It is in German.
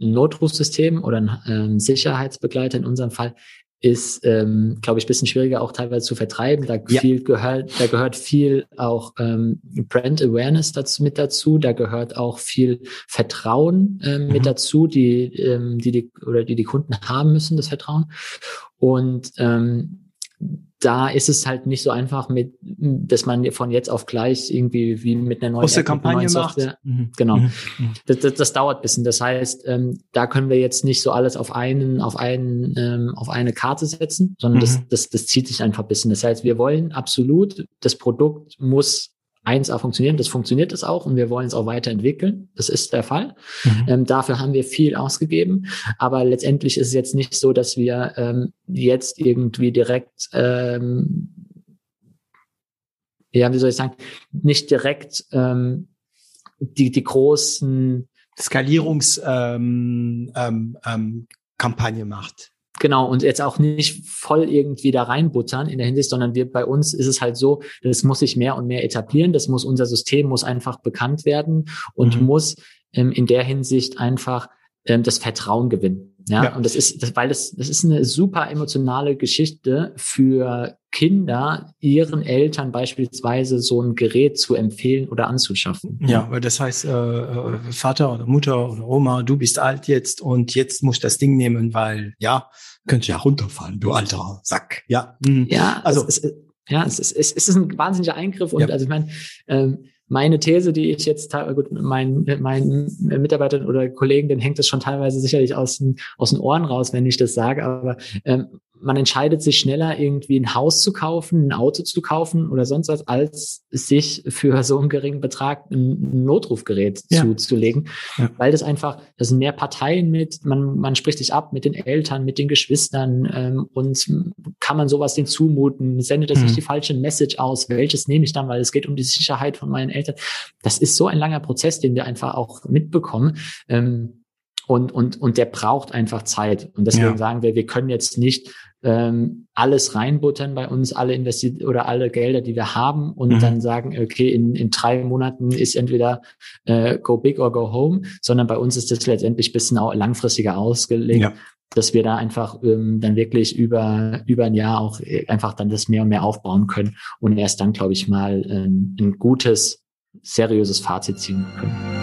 Ein Notrufsystem oder ein ähm, Sicherheitsbegleiter in unserem Fall ist, ähm, glaube ich, ein bisschen schwieriger auch teilweise zu vertreiben. Da, ja. viel gehört, da gehört viel auch ähm, Brand Awareness dazu, mit dazu. Da gehört auch viel Vertrauen ähm, mhm. mit dazu, die, ähm, die die oder die die Kunden haben müssen, das Vertrauen. Und ähm, da ist es halt nicht so einfach mit, dass man von jetzt auf gleich irgendwie wie mit einer neuen, App, Kampagne macht. Mhm. Genau. Mhm. Das, das, das, dauert bisschen. Das heißt, ähm, da können wir jetzt nicht so alles auf einen, auf einen, ähm, auf eine Karte setzen, sondern das, mhm. das, das zieht sich einfach ein bisschen. Das heißt, wir wollen absolut, das Produkt muss 1A funktionieren. Das funktioniert es auch und wir wollen es auch weiterentwickeln. Das ist der Fall. Mhm. Ähm, dafür haben wir viel ausgegeben. Aber letztendlich ist es jetzt nicht so, dass wir ähm, jetzt irgendwie direkt, ähm, ja, wie soll ich sagen, nicht direkt ähm, die, die großen Skalierungskampagne ähm, ähm, ähm, Kampagne macht. Genau, und jetzt auch nicht voll irgendwie da reinbuttern in der Hinsicht, sondern wir bei uns ist es halt so, das muss sich mehr und mehr etablieren, das muss unser System muss einfach bekannt werden und mhm. muss ähm, in der Hinsicht einfach ähm, das Vertrauen gewinnen. Ja? ja, und das ist, das, weil das, das ist eine super emotionale Geschichte für Kinder, ihren Eltern beispielsweise so ein Gerät zu empfehlen oder anzuschaffen. Ja, weil das heißt, äh, äh, Vater oder Mutter oder Oma, du bist alt jetzt und jetzt musst du das Ding nehmen, weil ja, könnte ja runterfallen, du alter Sack. Ja, mhm. ja, also es, es, ja, es ist, es ist ein wahnsinniger Eingriff und ja. also ich meine, ähm, meine These, die ich jetzt gut meinen meinen Mitarbeitern oder Kollegen, den hängt das schon teilweise sicherlich aus den aus den Ohren raus, wenn ich das sage, aber ähm, man entscheidet sich schneller, irgendwie ein Haus zu kaufen, ein Auto zu kaufen oder sonst was, als sich für so einen geringen Betrag ein Notrufgerät ja. zuzulegen. Ja. Weil das einfach, da sind mehr Parteien mit, man, man spricht sich ab mit den Eltern, mit den Geschwistern ähm, und kann man sowas denen zumuten, sendet es mhm. nicht die falsche Message aus, welches nehme ich dann, weil es geht um die Sicherheit von meinen Eltern. Das ist so ein langer Prozess, den wir einfach auch mitbekommen. Ähm, und, und, und der braucht einfach Zeit. Und deswegen ja. sagen wir, wir können jetzt nicht ähm, alles reinbuttern bei uns, alle Investi oder alle Gelder, die wir haben und mhm. dann sagen, okay, in, in drei Monaten ist entweder äh, go big or go home, sondern bei uns ist das letztendlich bisschen auch langfristiger ausgelegt. Ja. dass wir da einfach ähm, dann wirklich über, über ein Jahr auch äh, einfach dann das mehr und mehr aufbauen können und erst dann, glaube ich, mal ähm, ein gutes, seriöses Fazit ziehen können.